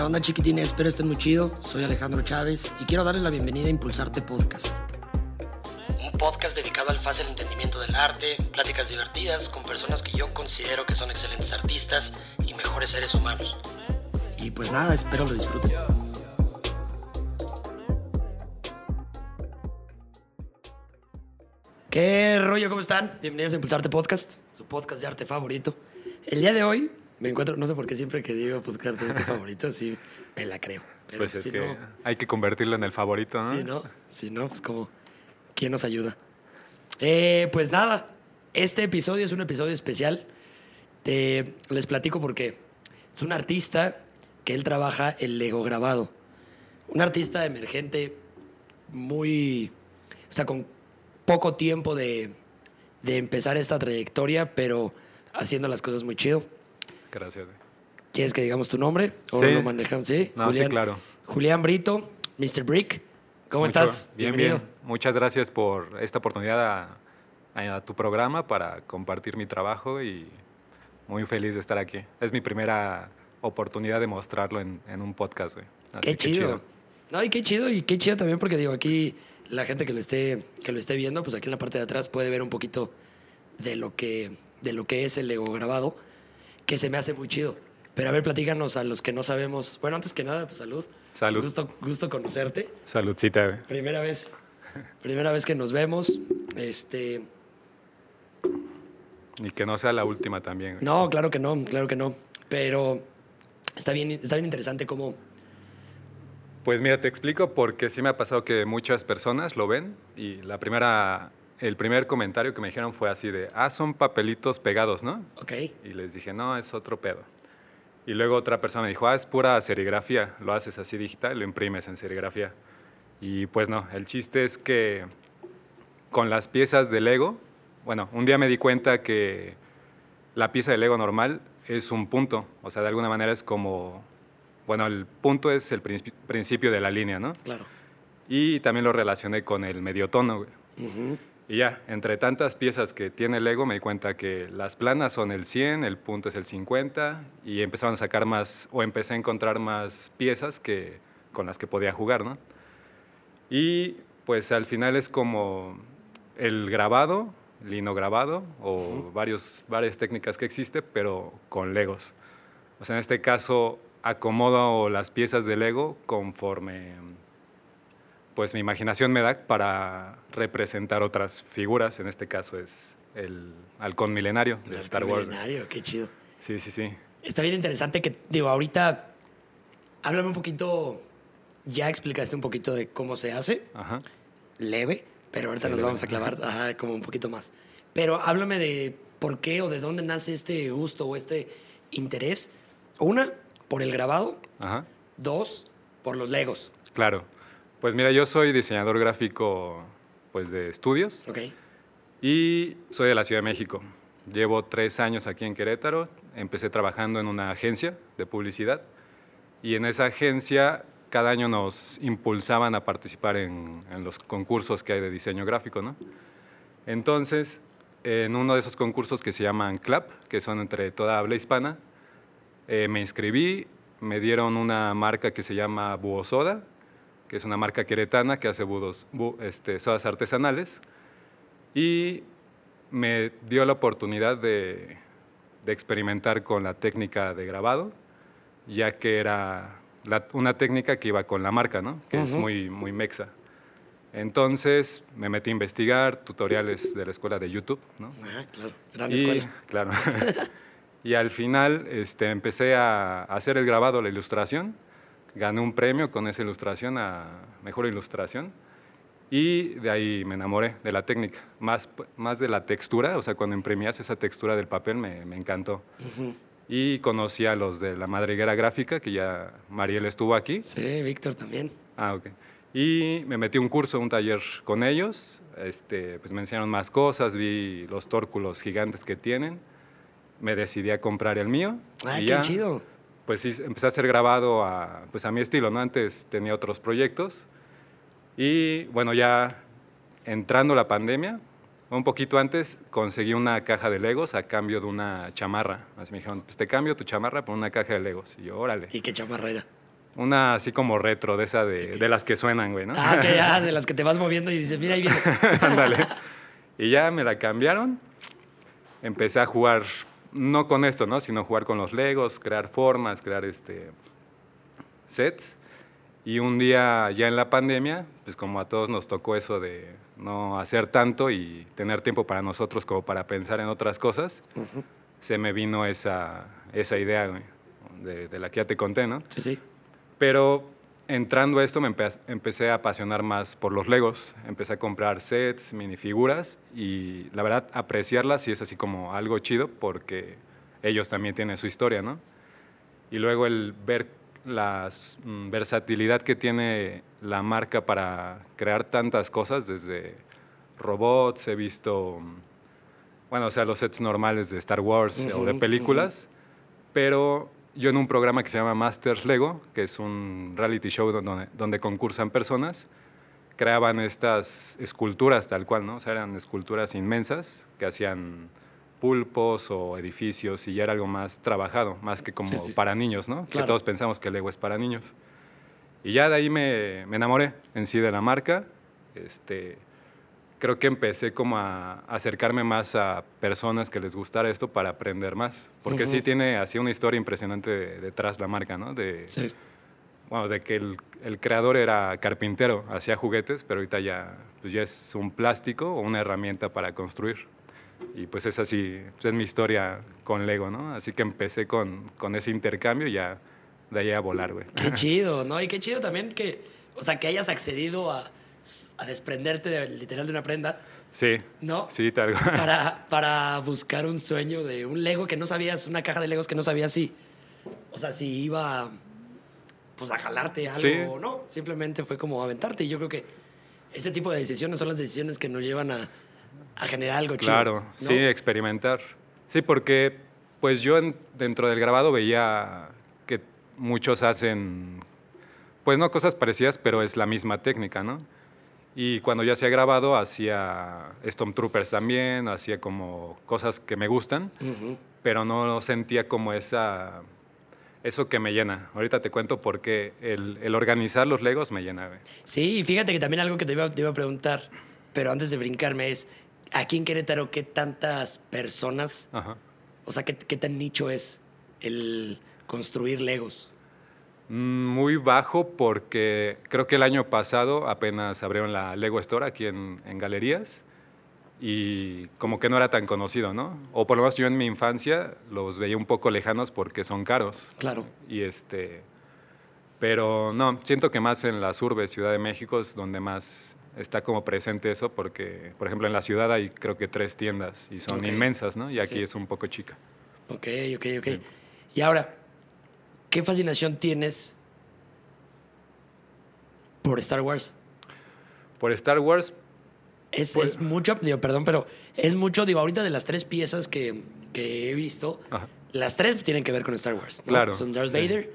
¿Qué onda chiquitines? Espero estén muy chido. Soy Alejandro Chávez y quiero darles la bienvenida a Impulsarte Podcast. Un podcast dedicado al fácil entendimiento del arte, pláticas divertidas con personas que yo considero que son excelentes artistas y mejores seres humanos. Y pues nada, espero lo disfruten. ¿Qué rollo? ¿Cómo están? Bienvenidos a Impulsarte Podcast, su podcast de arte favorito. El día de hoy me encuentro, no sé por qué siempre que digo podcast de arte favorito, sí, me la creo. Pero Pues es si que no, hay que convertirlo en el favorito, ¿no? si no, si no, pues como, ¿quién nos ayuda? Eh, pues nada, este episodio es un episodio especial. Te- les platico porque es un artista que él trabaja el Lego grabado. Un artista emergente muy, o sea, con poco tiempo de, de empezar esta trayectoria, pero haciendo las cosas muy chido. Gracias. ¿Quieres que digamos tu nombre? ¿O Sí. lo manejamos? Sí, No, sí, claro. Julián Brito, Mr. Brick. ¿Cómo Mucho- estás? Bien, Bienvenido. bien. Muchas gracias por esta oportunidad a, a tu programa para compartir mi trabajo y muy feliz de estar aquí. Es mi primera oportunidad de mostrarlo en, en un podcast, güey. Qué que chido. No, y qué chido, y qué chido también porque digo, aquí la gente que lo esté, que lo esté viendo, pues aquí en la parte de atrás puede ver un poquito de lo que, de lo que es el Lego grabado, que se me hace muy chido. Pero a ver, platícanos a los que no sabemos. Bueno, antes que nada, pues salud. Salud. Gusto, gusto conocerte. Saludcita, güey. Primera vez. Primera vez que nos vemos. Este. Y que no sea la última también. güey. No, claro que no, claro que no. Pero está bien, está bien interesante cómo. Pues mira, te explico porque sí me ha pasado que muchas personas lo ven y la primera, el primer comentario que me dijeron fue así de, ah, son papelitos pegados, ¿no? Ok. Y les dije, no, es otro pedo. Y luego otra persona me dijo, ah, es pura serigrafía, lo haces así digital, lo imprimes en serigrafía. Y pues no, el chiste es que con las piezas de Lego, bueno, un día me di cuenta que la pieza de Lego normal es un punto, o sea, de alguna manera es como, bueno, el punto es el principi- principio de la línea, ¿no? Claro. Y también lo relacioné con el medio tono, güey. Y ya, entre tantas piezas que tiene el Lego, me di cuenta que las planas son el 100, el punto es el 50, y empezaron a sacar más, o empecé a encontrar más piezas que, con las que podía jugar, ¿no? Y pues al final es como el grabado, lino grabado, o varios, varias técnicas que existe, pero con Legos. O sea, en este caso acomodo las piezas de Lego conforme pues mi imaginación me da para representar otras figuras. En este caso es el halcón milenario de Star Wars. milenario, qué chido. Sí, sí, sí. Está bien interesante que, digo, ahorita, háblame un poquito, ya explicaste un poquito de cómo se hace, Ajá. leve, pero ahorita Sí, nos leve. vamos a clavar ajá, como un poquito más. Pero háblame de por qué o de dónde nace este gusto o este interés. Una, por el grabado. Ajá. Dos, por los Legos. Claro. Pues mira, yo soy diseñador gráfico pues de estudios y soy de la Ciudad de México. Llevo tres años aquí en Querétaro. Empecé trabajando en una agencia de publicidad y en esa agencia cada año nos impulsaban a participar en, en los concursos que hay de diseño gráfico, ¿no? Entonces, en uno de esos concursos que se llaman CLAP, que son entre toda habla hispana, eh, me inscribí, me dieron una marca que se llama Búho Soda, que es una marca queretana que hace budos, bu- este, sodas artesanales, y me dio la oportunidad de, de experimentar con la técnica de grabado, ya que era la- una técnica que iba con la marca, ¿no? que es muy, muy mexa. Entonces me metí a investigar tutoriales de la escuela de YouTube, ¿no? Ajá, claro. Gran Y- escuela. Claro. y al final este, empecé a hacer el grabado, la ilustración. Gané un premio con esa ilustración a Mejor Ilustración. Y de ahí me enamoré de la técnica, más, más de la textura, o sea, cuando imprimías esa textura del papel me, me encantó. Ujú. Y conocí a los de la madriguera gráfica, que ya Mariel estuvo aquí. Sí, Víctor también. Ah, ok. Y me metí un curso, un taller con ellos. Este, pues me enseñaron más cosas, vi los tórculos gigantes que tienen. Me decidí a comprar el mío. Ah, qué ya, chido. Pues sí, empecé a hacer grabado a, pues a mi estilo, ¿no? Antes tenía otros proyectos. Y bueno, ya entrando la pandemia, un poquito antes, conseguí una caja de Legos a cambio de una chamarra. Así me dijeron, pues te cambio tu chamarra por una caja de Legos. Y yo, órale. ¿Y qué chamarra era? Una así como retro, de esa de, de las que suenan, güey, ¿no? Ah, que ya, de las que te vas moviendo y dices, mira, ahí viene. Ándale. y ya me la cambiaron. Empecé a jugar, no con esto, ¿no? Sino jugar con los Legos, crear formas, crear este sets. Y un día ya en la pandemia, pues como a todos nos tocó eso de no hacer tanto y tener tiempo para nosotros como para pensar en otras cosas, se me vino esa, esa idea, de, de la que ya te conté, ¿no? Sí, sí. Pero entrando a esto me empe- empecé a apasionar más por los Legos. Empecé a comprar sets, minifiguras y la verdad apreciarlas sí es así como algo chido porque ellos también tienen su historia, ¿no? Y luego el ver la mm, versatilidad que tiene la marca para crear tantas cosas, desde robots, he visto, mm, bueno, o sea, los sets normales de Star Wars o de películas, pero yo en un programa que se llama Masters Lego, que es un reality show donde, donde concursan personas, creaban estas esculturas tal cual, ¿no? O sea, eran esculturas inmensas que hacían pulpos o edificios y ya era algo más trabajado, más que como Sí, sí. para niños, ¿no? Que todos pensamos que Lego es para niños. Y ya de ahí me, me enamoré en sí de la marca. Este, creo que empecé como a acercarme más a personas que les gustara esto para aprender más. Porque sí Ujú. tiene así una historia impresionante de- detrás la marca, ¿no? De, Sí. bueno, de que el, el creador era carpintero, hacía juguetes, pero ahorita ya, pues ya es un plástico o una herramienta para construir. Y pues es así, pues es mi historia con Lego, ¿no? Así que empecé con, con ese intercambio y ya de ahí a volar, güey. Qué chido, ¿no? Y qué chido también que, o sea, que hayas accedido a, a desprenderte de, literal de una prenda, Sí, ¿no? sí, tal cual. Para, para buscar un sueño de un Lego que no sabías, una caja de Legos que no sabías si, o sea, si iba, pues a jalarte algo Sí. o no. Simplemente fue como aventarte. Y yo creo que ese tipo de decisiones son las decisiones que nos llevan a, a generar algo chido. Claro, ¿no? sí, experimentar. Sí, porque pues yo en- dentro del grabado veía que muchos hacen, pues no cosas parecidas, pero es la misma técnica, ¿no? Y cuando yo hacía grabado, hacía Stormtroopers también, hacía como cosas que me gustan, pero no sentía como esa, eso que me llena. Ahorita te cuento por qué el, el organizar los Legos me llena. Sí, y fíjate que también algo que te iba, te iba a preguntar, pero antes de brincarme es, aquí en Querétaro, ¿qué tantas personas, Ajá. o sea, qué, qué tan nicho es el construir Legos? Mm, Muy bajo porque creo que el año pasado apenas abrieron la Lego Store aquí en, en Galerías y como que no era tan conocido, ¿no? O por lo menos yo en mi infancia los veía un poco lejanos porque son caros Claro. y este... Pero no, siento que más en las urbes, Ciudad de México es donde más está como presente eso porque, por ejemplo, en la ciudad hay creo que tres tiendas y son Ok. inmensas, ¿no? Sí, y aquí sí. es un poco chica. Ok, ok, ok. Y ahora, ¿qué fascinación tienes por Star Wars? Por Star Wars, Es, Pues- es mucho, digo, perdón, pero es mucho, digo, ahorita de las tres piezas que, que he visto, ajá, las tres tienen que ver con Star Wars. ¿no? Claro, Son Darth. Vader,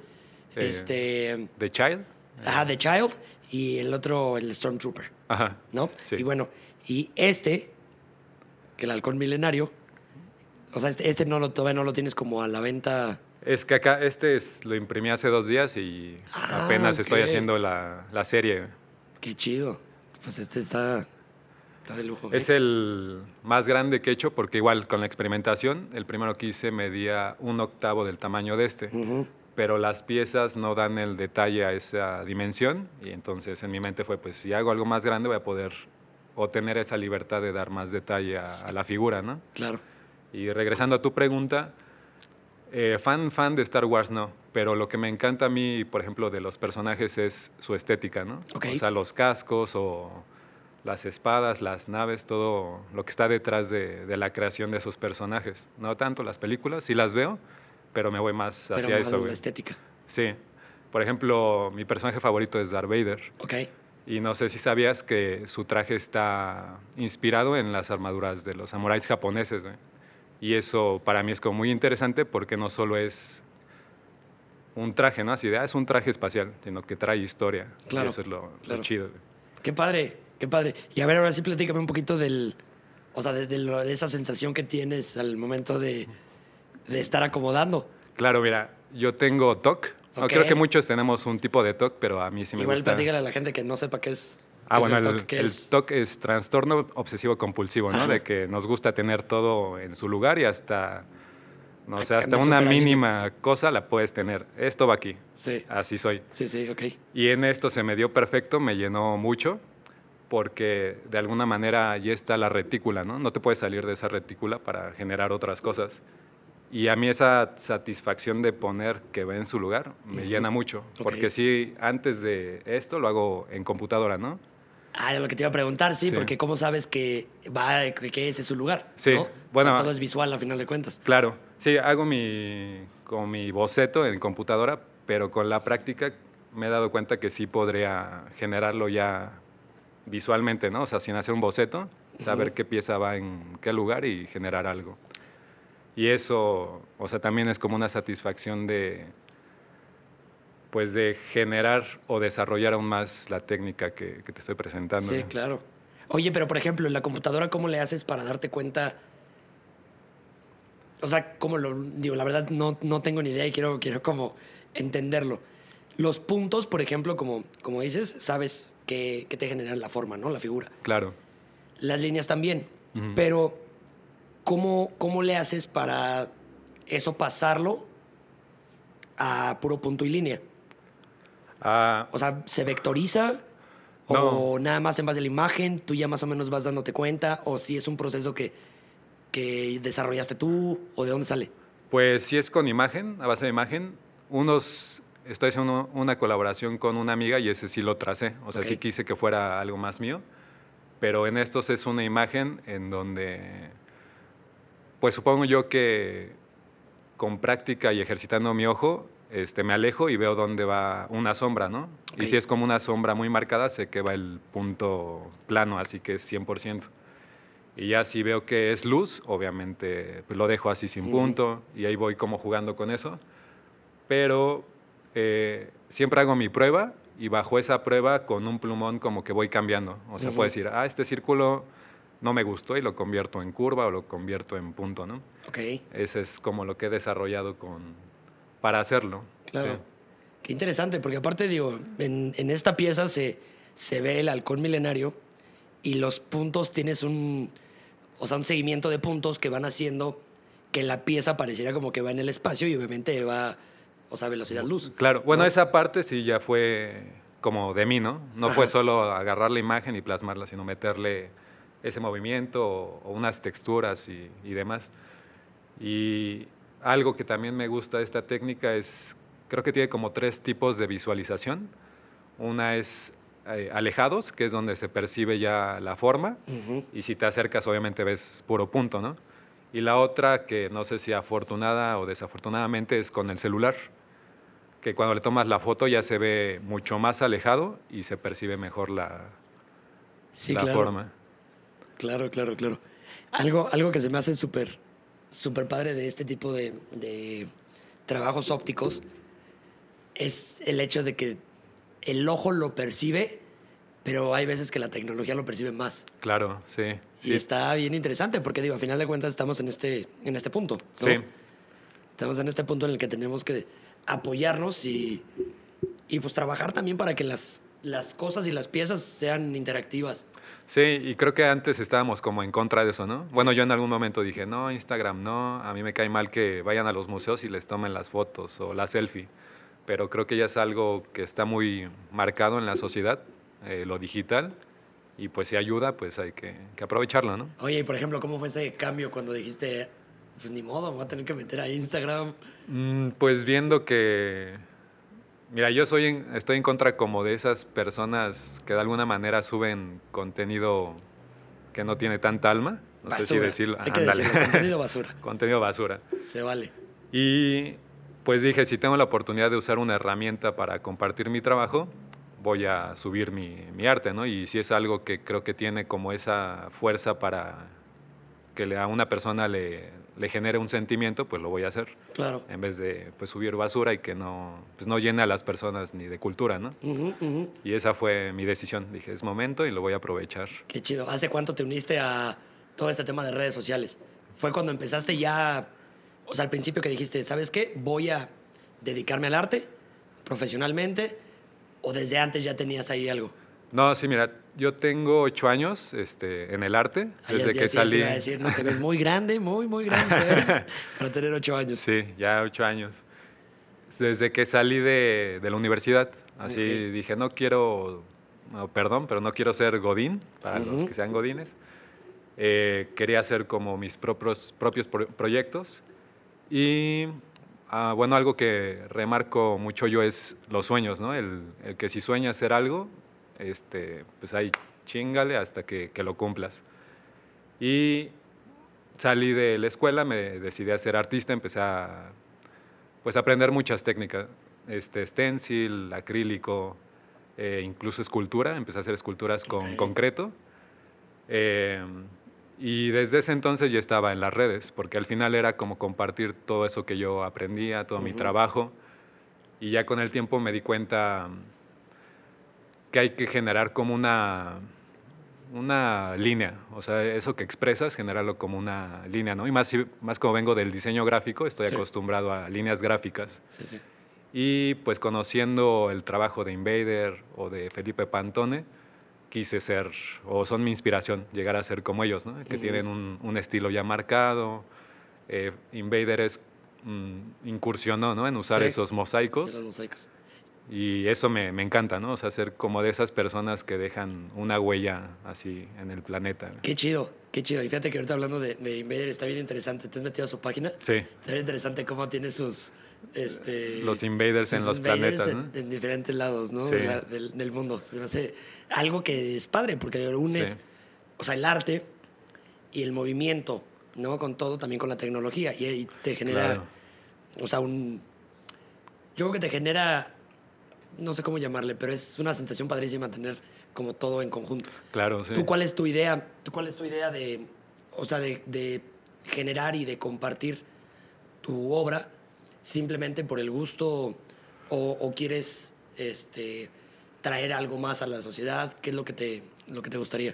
Eh, este, The Child. ajá, The Child y el otro, el Stormtrooper, Ajá. ¿no? Sí. Y bueno, y este, que el halcón milenario, o sea, este, este no lo, todavía no lo tienes como a la venta. Es que acá, este es- lo imprimí hace dos días y Ah, apenas estoy haciendo la, la serie. Qué chido. Pues este está, está de lujo. Es ¿eh? el más grande que he hecho porque igual con la experimentación, el primero que hice medía un octavo del tamaño de este, pero las piezas no dan el detalle a esa dimensión y entonces en mi mente fue, pues si hago algo más grande voy a poder o tener esa libertad de dar más detalle a, a la figura, ¿no? Claro. Y regresando a tu pregunta, eh, fan, fan de Star Wars no, pero lo que me encanta a mí, por ejemplo, de los personajes es su estética, ¿no? Ok. O sea, los cascos o las espadas, las naves, todo lo que está detrás de, de la creación de esos personajes. No tanto las películas, sí las veo, pero me voy más hacia eso, la güey. estética. Sí. Por ejemplo, mi personaje favorito es Darth Vader. Ok. Y no sé si sabías que su traje está inspirado en las armaduras de los samuráis japoneses. güey. Y eso para mí es como muy interesante porque no solo es un traje, ¿no? Así de, ah, es un traje espacial, sino que trae historia. Claro, Y eso es lo, chido. Qué padre, qué padre. Y a ver, ahora sí platícame un poquito del. O sea, de, de lo- de esa sensación que tienes al momento de, de estar acomodando. Claro, mira, yo tengo TOC No, creo que muchos tenemos un tipo de TOC, pero a mí sí me Igual gusta. platícale a la gente que no sepa qué es. Ah, bueno, el el, el es. TOC es trastorno obsesivo compulsivo, ¿no? Ajá. De que nos gusta tener todo en su lugar y hasta, no sé, Acá hasta una mínima cosa la puedes tener. Esto va aquí, Sí, así soy. sí, sí, ok. Y en esto se me dio perfecto, me llenó mucho, porque de alguna manera allí está la retícula, ¿no? No te puedes salir de esa retícula para generar otras cosas. Y a mí esa satisfacción de poner que va en su lugar me Ujú. llena mucho, Ok. porque sí, antes de esto lo hago en computadora, ¿no? Ah, era lo que te iba a preguntar, sí, Sí. porque ¿cómo sabes que va, que, que ese es su lugar? Sí, ¿no? O sea, bueno, todo es visual a final de cuentas. Claro, sí, hago mi, con mi boceto en computadora, pero con la práctica me he dado cuenta que sí podría generarlo ya visualmente, ¿no? O sea, sin hacer un boceto, saber qué pieza va en qué lugar y generar algo. Y eso, o sea, también es como una satisfacción de, pues, de generar o desarrollar aún más la técnica que, que te estoy presentando. Sí, claro. Oye, pero por ejemplo, en la computadora, ¿cómo le haces para darte cuenta? O sea, ¿cómo lo digo? La verdad no, no tengo ni idea y quiero, quiero como entenderlo. Los puntos, por ejemplo, como, como dices, sabes que, que te generan la forma, ¿no? La figura. Claro. Las líneas también. Pero, ¿cómo, ¿cómo le haces para eso pasarlo a puro punto y línea? Ah, O sea, ¿se vectoriza? ¿O nada más en base a la imagen? ¿Tú ya más o menos vas dándote cuenta? ¿O si es un proceso que, que desarrollaste tú? ¿O de dónde sale? Pues sí es con imagen, a base de imagen. Unos, estoy haciendo una colaboración con una amiga y ese sí lo tracé. O sea, sí Ok. quise que fuera algo más mío. Pero en estos es una imagen en donde, pues supongo yo que con práctica y ejercitando mi ojo, este, me alejo y veo dónde va una sombra, ¿no? Ok. Y si es como una sombra muy marcada, sé que va el punto plano, así que es 100%. Y ya si veo que es luz, obviamente pues lo dejo así sin punto y ahí voy como jugando con eso. Pero eh, siempre hago mi prueba y bajo esa prueba con un plumón como que voy cambiando. O sea, Ujú. puedo decir, ah, este círculo no me gustó y lo convierto en curva o lo convierto en punto, ¿no? Ok, Ese es como lo que he desarrollado con, para hacerlo. claro. Sí. Qué interesante, porque aparte, digo, en, en esta pieza se, se ve el halcón milenario y los puntos tienes un, o sea, un seguimiento de puntos que van haciendo que la pieza pareciera como que va en el espacio y obviamente va, o sea, velocidad luz. Claro, bueno, ¿no? esa parte sí ya fue como de mí, ¿no? No fue solo agarrar la imagen y plasmarla, sino meterle ese movimiento o, o unas texturas y, y demás. Y algo que también me gusta de esta técnica es, creo que tiene como tres tipos de visualización. Una es eh, alejados, que es donde se percibe ya la forma, y si te acercas obviamente ves puro punto, ¿no? Y la otra, que no sé si afortunada o desafortunadamente, es con el celular, que cuando le tomas la foto ya se ve mucho más alejado y se percibe mejor la, Sí, la claro. forma. Claro, claro, claro. Algo, algo que se me hace súper, súper padre de este tipo de, de trabajos ópticos es el hecho de que el ojo lo percibe, pero hay veces que la tecnología lo percibe más. Claro, sí. Y sí. está bien interesante porque, digo, a final de cuentas estamos en este, en este punto. ¿no? Sí. Estamos en este punto en el que tenemos que apoyarnos y, y pues trabajar también para que las, las cosas y las piezas sean interactivas. Sí, y creo que antes estábamos como en contra de eso, ¿no? Bueno, yo en algún momento dije, no, Instagram no, a mí me cae mal que vayan a los museos y les tomen las fotos o la selfie, pero creo que ya es algo que está muy marcado en la sociedad, eh, lo digital, y pues si ayuda, pues hay que, que aprovecharlo, ¿no? Oye, y por ejemplo, ¿cómo fue ese cambio cuando dijiste, pues ni modo, voy a tener que meter a Instagram? Mm, Pues viendo que, mira, yo soy en- estoy en contra como de esas personas que de alguna manera suben contenido que no tiene tanta alma, no sé si decirlo, Hay que decirlo, contenido basura. contenido basura. Se vale. Y pues dije, si tengo la oportunidad de usar una herramienta para compartir mi trabajo, voy a subir mi, mi arte, ¿no? Y si es algo que creo que tiene como esa fuerza para que a una persona le, le genere un sentimiento, pues lo voy a hacer, Claro. en vez de pues, subir basura y que no, pues, no llene a las personas ni de cultura, ¿no? Ujú, ujú. Y esa fue mi decisión. Dije, es momento y lo voy a aprovechar. Qué chido. ¿Hace cuánto te uniste a todo este tema de redes sociales? ¿Fue cuando empezaste ya, o sea, al principio que dijiste, ¿sabes qué? Voy a dedicarme al arte? profesionalmente o desde antes ya tenías ahí algo? No, sí, mira, yo tengo ocho años este, en el arte, ya- desde ya- que ya te salí. iba a decir, no, te ves muy grande, muy, muy grande te ves para tener ocho años. Sí, ya ocho años. Desde que salí de, de la universidad, así Ok. dije, no quiero, no, perdón, pero no quiero ser Godín, para los Ujú. que sean Godines. Eh, quería hacer como mis propios, propios pro- proyectos. Y ah, bueno, algo que remarco mucho yo es los sueños, ¿no? El, el que si sueñas hacer algo, este, pues ahí chingale hasta que, que lo cumplas. Y salí de la escuela, me decidí a ser artista, empecé a pues, aprender muchas técnicas, este, stencil, acrílico, eh, incluso escultura, empecé a hacer esculturas con Ok. concreto. Eh, y desde ese entonces ya estaba en las redes, porque al final era como compartir todo eso que yo aprendía, todo mi Ujú. trabajo. Y ya con el tiempo me di cuenta que hay que generar como una, una línea, o sea, eso que expresas, generarlo como una línea, ¿no? Y más, más como vengo del diseño gráfico, estoy Sí. acostumbrado a líneas gráficas. Sí, sí. Y pues conociendo el trabajo de Invader o de Felipe Pantone, quise ser, o son mi inspiración, llegar a ser como ellos, ¿no? Que Ujú. tienen un, un estilo ya marcado. Eh, Invader es, mm, incursionó, ¿no? En usar esos mosaicos. Los mosaicos. Y eso me, me encanta, ¿no? O sea, ser como de esas personas que dejan una huella así en el planeta. Qué chido, qué chido. Y fíjate que ahorita hablando de, de Invader está bien interesante. ¿Te has metido a su página? Sí, Está bien interesante cómo tiene sus... Este, Los invaders en los invaders planetas, en, ¿no? en diferentes lados, ¿no? Sí. De la- del, del mundo. Se me hace algo que es padre porque unes, Sí. o sea, el arte y el movimiento, ¿no? Con todo, también con la tecnología. Y, y te genera, claro. o sea, un... Yo creo que te genera, no sé cómo llamarle, pero es una sensación padrísima tener como todo en conjunto. Claro, sí. ¿Tú cuál es tu idea? ¿Tú cuál es tu idea de, o sea, de, de generar y de compartir tu obra simplemente por el gusto o, o quieres este, traer algo más a la sociedad? ¿Qué es lo que te, lo que te gustaría?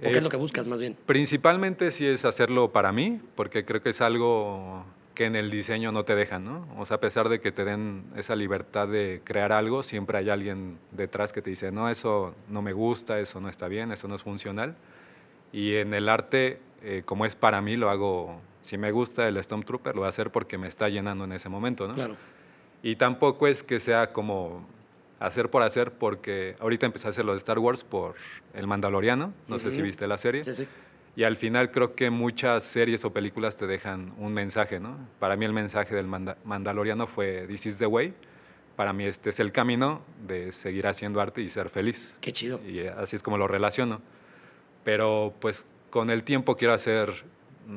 ¿O qué Eh, es lo que buscas más bien? Principalmente sí es hacerlo para mí, porque creo que es algo que en el diseño no te dejan, ¿no? O sea, a pesar de que te den esa libertad de crear algo, siempre hay alguien detrás que te dice, no, eso no me gusta, eso no está bien, eso no es funcional. Y en el arte, eh, como es para mí, lo hago, si me gusta el Stormtrooper, lo voy a hacer porque me está llenando en ese momento, ¿no? Claro. Y tampoco es que sea como hacer por hacer, porque ahorita empecé a hacer los de Star Wars por El Mandaloriano, no sé si viste la serie. Sí, sí. Y al final creo que muchas series o películas te dejan un mensaje, ¿no? Para mí el mensaje del Manda- Mandaloriano fue This is the way. Para mí este es el camino de seguir haciendo arte y ser feliz. Qué chido. Y así es como lo relaciono. Pero pues con el tiempo quiero hacer,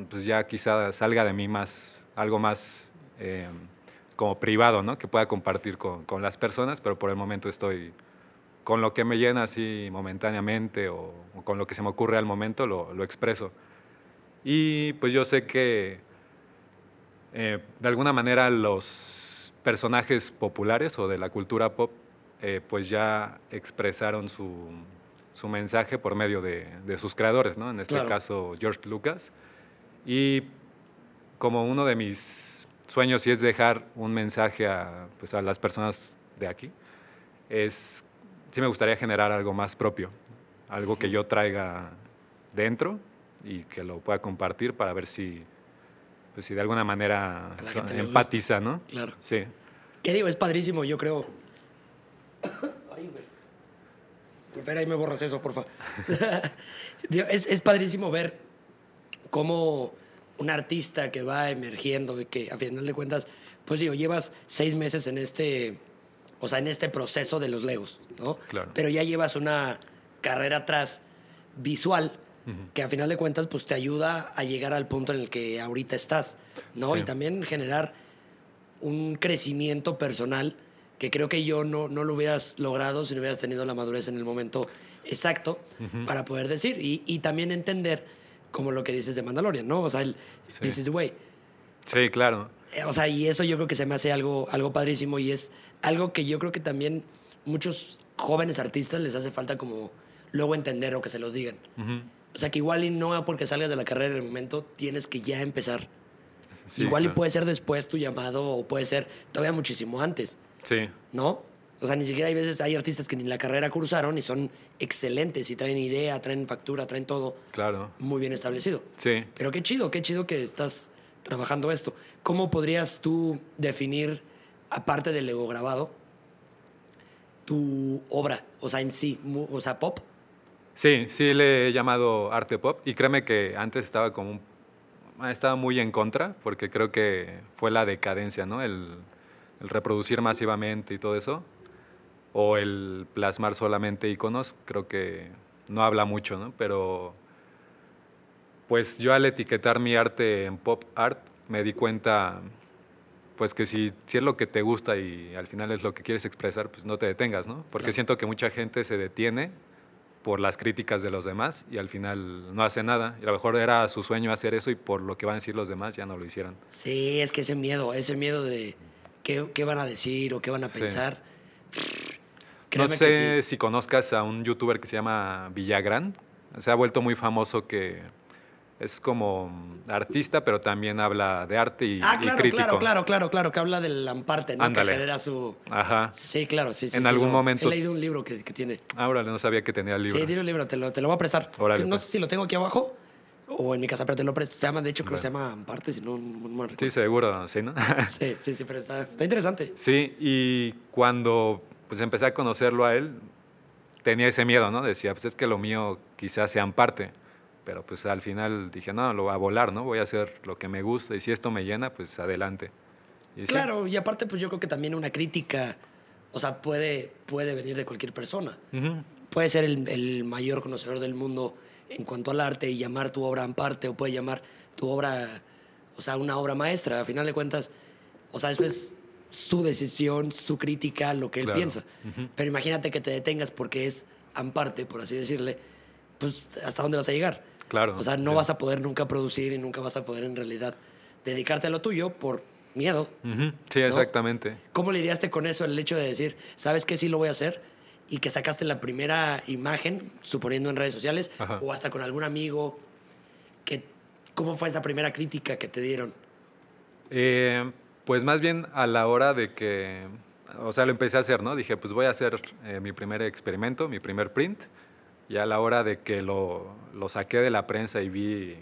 pues ya quizá salga de mí más, algo más eh, como privado, ¿no? Que pueda compartir con, con las personas, pero por el momento estoy con lo que me llena así momentáneamente o, o con lo que se me ocurre al momento, lo, lo expreso. Y pues yo sé que eh, de alguna manera los personajes populares o de la cultura pop eh, pues ya expresaron su, su mensaje por medio de, de sus creadores, ¿no? En este Claro. caso George Lucas. Y como uno de mis sueños y es dejar un mensaje a, pues, a las personas de aquí, es, sí me gustaría generar algo más propio, algo que yo traiga dentro y que lo pueda compartir para ver si, pues, si de alguna manera empatiza, ¿no? Claro. Sí, ¿Qué digo? Es padrísimo, yo creo. Ay, güey. Espera, ahí me borras eso, porfa. Digo, es, es padrísimo ver cómo un artista que va emergiendo y que a final de cuentas, pues digo, llevas seis meses en este, o sea, en este proceso de los Legos, ¿no? Claro. Pero ya llevas una carrera atrás visual Ujú. que a final de cuentas pues te ayuda a llegar al punto en el que ahorita estás, ¿no? Sí. Y también generar un crecimiento personal que creo que yo no, no lo hubieras logrado si no hubieras tenido la madurez en el momento exacto Ujú. para poder decir y, y también entender como lo que dices de Mandalorian, ¿no? O sea, el Sí. this is the way. sí, claro. Eh, O sea, y eso yo creo que se me hace algo, algo padrísimo y es algo que yo creo que también muchos jóvenes artistas les hace falta como luego entender o que se los digan. Ujú. O sea, que igual y no porque salgas de la carrera en el momento tienes que ya empezar. Sí, igual y claro. puede ser después tu llamado o puede ser todavía muchísimo antes. Sí. ¿no? O sea, ni siquiera hay veces, hay artistas que ni la carrera cursaron y son excelentes y traen idea, traen factura, traen todo Claro. muy bien establecido. Sí. Pero qué chido, qué chido que estás trabajando esto. ¿Cómo podrías tú definir, aparte del ego grabado, tu obra? O sea, en sí, o sea, pop. Sí, sí le he llamado arte pop y créeme que antes estaba como un- estaba muy en contra porque creo que fue la decadencia, ¿no? El, el reproducir masivamente y todo eso o el plasmar solamente iconos, creo que no habla mucho, ¿no? Pero pues yo al etiquetar mi arte en pop art me di cuenta pues que si, si es lo que te gusta y al final es lo que quieres expresar, pues no te detengas, ¿no? Porque Claro. siento que mucha gente se detiene por las críticas de los demás y al final no hace nada. Y a lo mejor era su sueño hacer eso y por lo que van a decir los demás ya no lo hicieron. Sí, es que ese miedo, ese miedo de qué, qué van a decir o qué van a Sí. pensar. no sé sí. si conozcas a un youtuber que se llama Villagrán. Se ha vuelto muy famoso que es como mm, artista, pero también habla de arte y, Ah, y claro, crítico. claro, claro, claro, claro, que habla del amparte, ¿no? Ándale. Que genera su... Ajá. Sí, claro, sí, sí. En sí, algún lo- momento- He leído un libro que, que tiene. Ahora no sabía que tenía el libro. Sí, tiene un libro, te lo, te lo voy a prestar. Órale, no pues. sé si lo tengo aquí abajo o en mi casa, pero te lo presto. Se llama, de hecho, creo que se llama Amparte, si no, no Sí, seguro, sí, ¿no? Sí, sí, sí, pero está, está interesante. Sí, y cuando pues empecé a conocerlo a él, tenía ese miedo, ¿no? Decía, pues es que lo mío quizás sean parte, pero pues al final dije, no, lo voy a volar, ¿no? Voy a hacer lo que me gusta y si esto me llena, pues adelante. Y sí, Claro, y aparte, pues yo creo que también una crítica, o sea, puede, puede venir de cualquier persona. Puede ser el, el mayor conocedor del mundo en cuanto al arte y llamar tu obra Amparte, o puede llamar tu obra, o sea, una obra maestra. A final de cuentas, o sea, eso es su decisión, su crítica, lo que él Claro, piensa. ujú. Pero imagínate que te detengas porque es Amparte, por así decirle, pues ¿hasta dónde vas a llegar? Claro. O sea, no sí. vas a poder nunca producir y nunca vas a poder en realidad dedicarte a lo tuyo por miedo. Ujú, Sí, exactamente. ¿Cómo lidiaste con eso, el hecho de decir, sabes que sí lo voy a hacer? Y que sacaste la primera imagen, suponiendo en redes sociales, Ajá. o hasta con algún amigo. Que, ¿Cómo fue esa primera crítica que te dieron? Eh, pues más bien a la hora de que, o sea, lo empecé a hacer, ¿no? Dije, pues voy a hacer eh, mi primer experimento, mi primer print, y a la hora de que lo, lo saqué de la prensa y vi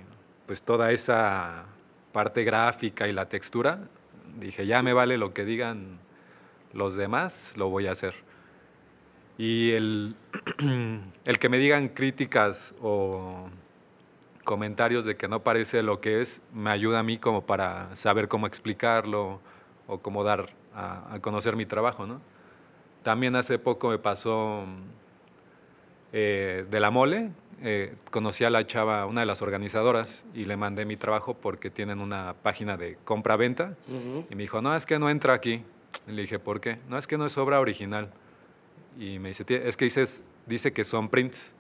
pues toda esa parte gráfica y la textura, dije, ya me vale lo que digan los demás, lo voy a hacer. Y el, el que me digan críticas o comentarios de que no parece lo que es, me ayuda a mí como para saber cómo explicarlo o cómo dar a, conocer mi trabajo, ¿no? También hace poco me pasó eh, de la mole, eh, conocí a la chava, una de las organizadoras, y le mandé mi trabajo porque tienen una página de compra-venta, y me dijo, no, es que no entra aquí. Y le dije, ¿por qué? No, es que no es obra original. Y me dice, "Tie- es que dices, dice que son prints.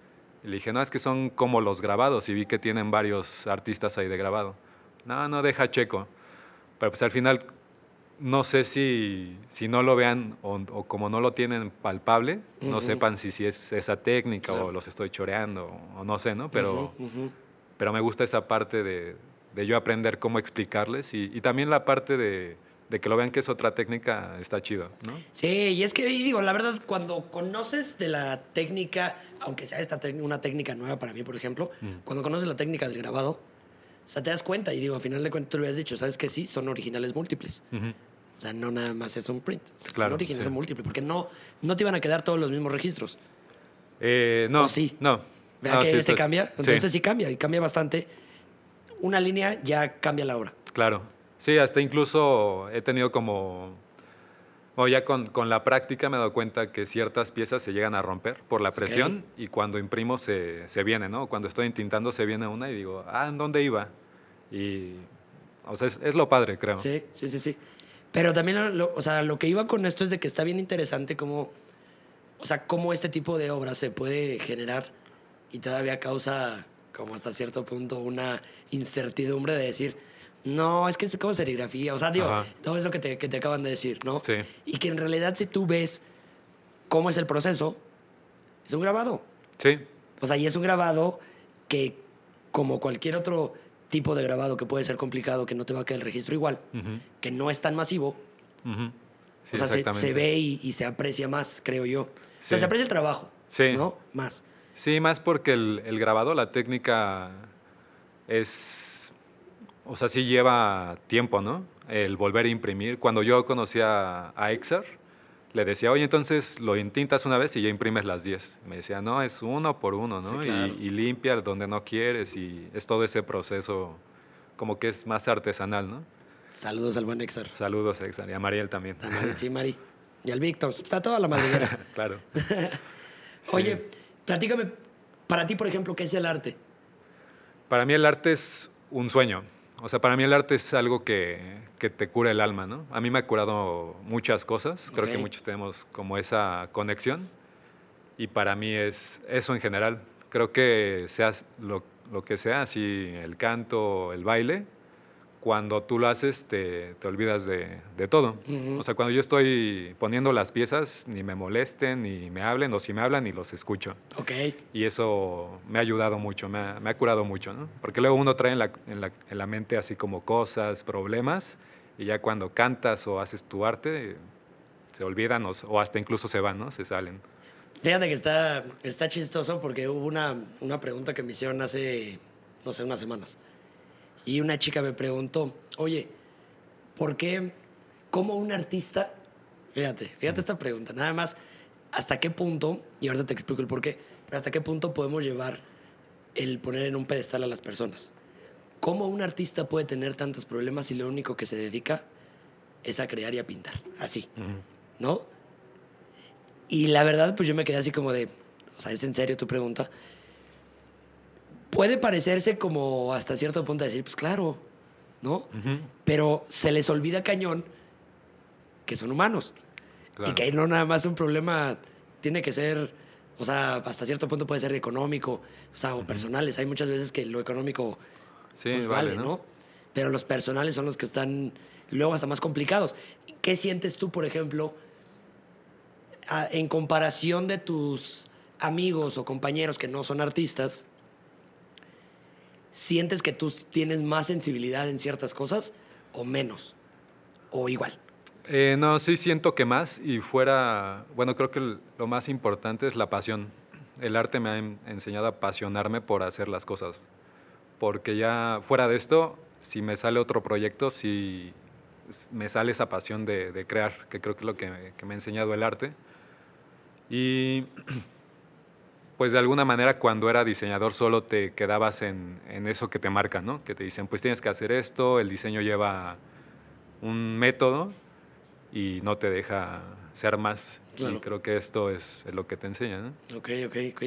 Y le dije, no, es que son como los grabados. Y vi que tienen varios artistas ahí de grabado. No, no, deja checo. Pero pues al final, no sé si, si no lo vean o, o como no lo tienen palpable, no sepan si, si es esa técnica Claro. o los estoy choreando o, no sé, ¿no? Pero Ujú, ujú. pero me gusta esa parte de, de yo aprender cómo explicarles y, y también la parte de, de que lo vean que es otra técnica está chido, ¿no? Sí, y es que digo, la verdad, cuando conoces de la técnica, aunque sea esta una técnica nueva para mí, por ejemplo, cuando conoces la técnica del grabado, o sea, te das cuenta y digo, a final de cuentas tú le habías dicho, ¿sabes que Sí, son originales múltiples. O sea, no nada más es un print. O sea, Claro, son originales sí. múltiples, porque no, no te iban a quedar todos los mismos registros. Eh, no, ¿O sí? no. ¿Vean No, que sí, este cambia? sí, Entonces sí. cambia, y cambia bastante. Una línea ya cambia la obra. claro. Sí, hasta incluso he tenido como... O ya con, con la práctica me he dado cuenta que ciertas piezas se llegan a romper por la presión y cuando imprimo se, se viene, ¿no? Cuando estoy intentando se viene una y digo, ah, ¿en dónde iba? Y, o sea, es, es lo padre, creo. Sí, sí, sí, sí. Pero también, lo, o sea, lo que iba con esto es de que está bien interesante cómo, o sea, cómo este tipo de obras se puede generar y todavía causa, como hasta cierto punto, una incertidumbre de decir, no, es que es como serigrafía. O sea, digo, Ajá. todo eso que te, que te acaban de decir, ¿no? Sí. Y que en realidad si tú ves cómo es el proceso, es un grabado. Sí, O sea, y es un grabado que, como cualquier otro tipo de grabado que puede ser complicado, que no te va a quedar el registro igual, que no es tan masivo. Sí, o sea, se, ve y, y se aprecia más, creo yo. O sea, se aprecia el trabajo, Sí. ¿no? Más. Sí, más porque el, el grabado, la técnica es, o sea, sí lleva tiempo, ¿no? El volver a imprimir. Cuando yo conocía a Exer, le decía, oye, entonces lo intintas una vez y ya imprimes las 10. Me decía, no, es uno por uno, ¿no? Sí, claro. y, y limpia donde no quieres y es todo ese proceso como que es más artesanal, ¿no? Saludos al buen Exar. Saludos, Exer, y a Mariel también. A Mari, Sí, Mari. Y al Víctor. Está toda la madriguera. claro. Oye, platícame, para ti, por ejemplo, ¿qué es el arte? Para mí el arte es un sueño. O sea, para mí el arte es algo que, que te cura el alma, ¿no? A mí me ha curado muchas cosas. Creo que Ok. muchos tenemos como esa conexión. Y para mí es eso en general. Creo que seas lo, lo que sea, así el canto, el baile, cuando tú lo haces te, te olvidas de, de todo. Ujú. O sea, cuando yo estoy poniendo las piezas, ni me molesten, ni me hablen, o si me hablan, ni los escucho. Ok. Y eso me ha ayudado mucho, me ha, me ha curado mucho, ¿no? Porque luego uno trae en la, en, la, en la mente así como cosas, problemas, y ya cuando cantas o haces tu arte, se olvidan o, o hasta incluso se van, ¿no? Se salen. Fíjate que está, está chistoso porque hubo una, una pregunta que me hicieron hace, no sé, unas semanas. Y una chica me preguntó, oye, ¿por qué, cómo un artista, fíjate, fíjate esta pregunta, nada más, ¿hasta qué punto, y ahorita te explico el por qué, pero hasta qué punto podemos llevar el poner en un pedestal a las personas? ¿Cómo un artista puede tener tantos problemas si lo único que se dedica es a crear y a pintar? Así. ¿no? Y la verdad, pues yo me quedé así como de, o sea, ¿es en serio tu pregunta? Puede parecerse como hasta cierto punto decir, pues claro, ¿no? Pero se les olvida cañón que son humanos. claro. Y que ahí no nada más un problema tiene que ser, o sea, hasta cierto punto puede ser económico, o sea, o personales. Hay muchas veces que lo económico Sí, pues vale, ¿no? Pero los personales son los que están luego hasta más complicados. ¿Qué sientes tú, por ejemplo, a- en comparación de tus amigos o compañeros que no son artistas? ¿Sientes que tú tienes más sensibilidad en ciertas cosas o menos? ¿O igual? Eh, no, sí siento que más y fuera, bueno, creo que lo más importante es la pasión. El arte me ha en- enseñado a apasionarme por hacer las cosas. Porque ya fuera de esto, si me sale otro proyecto, si me sale esa pasión de, de crear, que creo que es lo que, que me ha enseñado el arte. Y pues de alguna manera cuando era diseñador solo te quedabas en, en eso que te marcan, ¿no? Que te dicen, pues tienes que hacer esto, el diseño lleva un método y no te deja ser más. Claro. Y creo que esto es, es lo que te enseña, ¿no? Ok, ok, ok.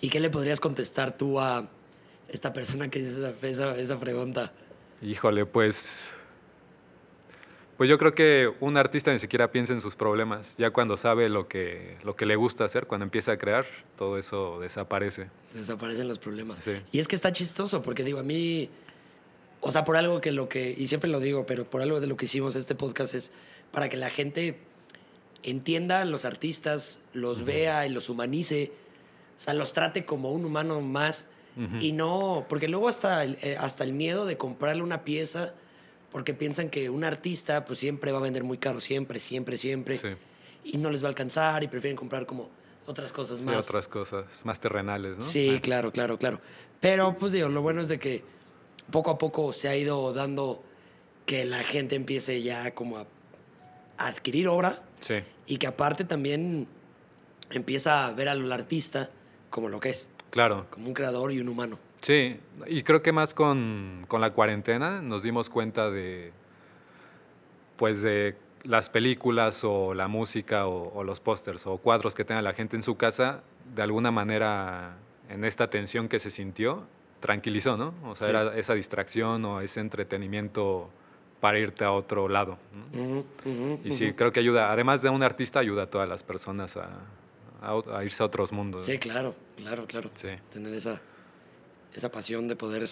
¿Y qué le podrías contestar tú a esta persona que hizo esa, esa, esa pregunta? Híjole, pues. Pues yo creo que un artista ni siquiera piensa en sus problemas. Ya cuando sabe lo que, lo que le gusta hacer, cuando empieza a crear, todo eso desaparece. Desaparecen los problemas. Sí. Y es que está chistoso, porque digo, a mí, o sea, por algo que lo que, y siempre lo digo, pero por algo de lo que hicimos este podcast es para que la gente entienda a los artistas, los vea y los humanice, o sea, los trate como un humano más Ujú. y no, porque luego hasta el, eh, hasta el miedo de comprarle una pieza, porque piensan que un artista pues siempre va a vender muy caro, siempre, siempre, siempre, Sí. y no les va a alcanzar y prefieren comprar como otras cosas Sí, más. otras cosas más terrenales, ¿no? Sí, Ah, claro, claro, claro. Pero, pues digo, lo bueno es de que poco a poco se ha ido dando que la gente empiece ya como a, a adquirir obra Sí, y que aparte también empieza a ver al artista como lo que es, claro. como un creador y un humano. Sí, y creo que más con, con la cuarentena nos dimos cuenta de, pues de las películas o la música o, o los pósters o cuadros que tenga la gente en su casa, de alguna manera en esta tensión que se sintió, tranquilizó, ¿no? O sea, Sí. era esa distracción o ese entretenimiento para irte a otro lado. Y sí, creo que ayuda, además de un artista, ayuda a todas las personas a, a irse a otros mundos. Sí, claro, claro, claro. Sí, Tener esa, esa pasión de poder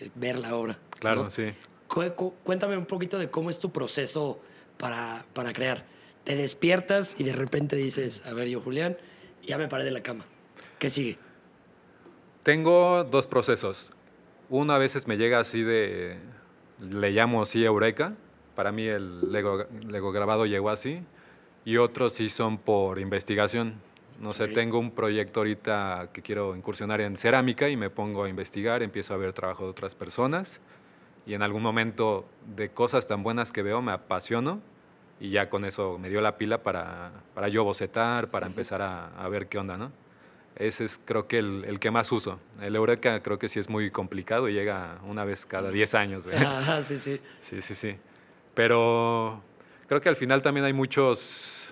eh, ver la obra. claro, ¿no? sí. Cu- cu- Cuéntame un poquito de cómo es tu proceso para, para crear. Te despiertas y de repente dices, a ver, yo Julián, ya me paré de la cama. ¿Qué sigue? Tengo dos procesos. Uno a veces me llega así de, le llamo así eureka. Para mí el Lego, Lego grabado llegó así. y otros sí son por investigación. No sé, Ok. tengo un proyecto ahorita que quiero incursionar en cerámica y me pongo a investigar, empiezo a ver trabajo de otras personas y en algún momento de cosas tan buenas que veo me apasiono y ya con eso me dio la pila para, para yo bocetar, para empezar a, a ver qué onda, ¿no? Ese es creo que el, el que más uso. El Eureka creo que sí es muy complicado y llega una vez cada 10 años. Ajá, sí, sí. Sí, sí, sí. Pero creo que al final también hay muchos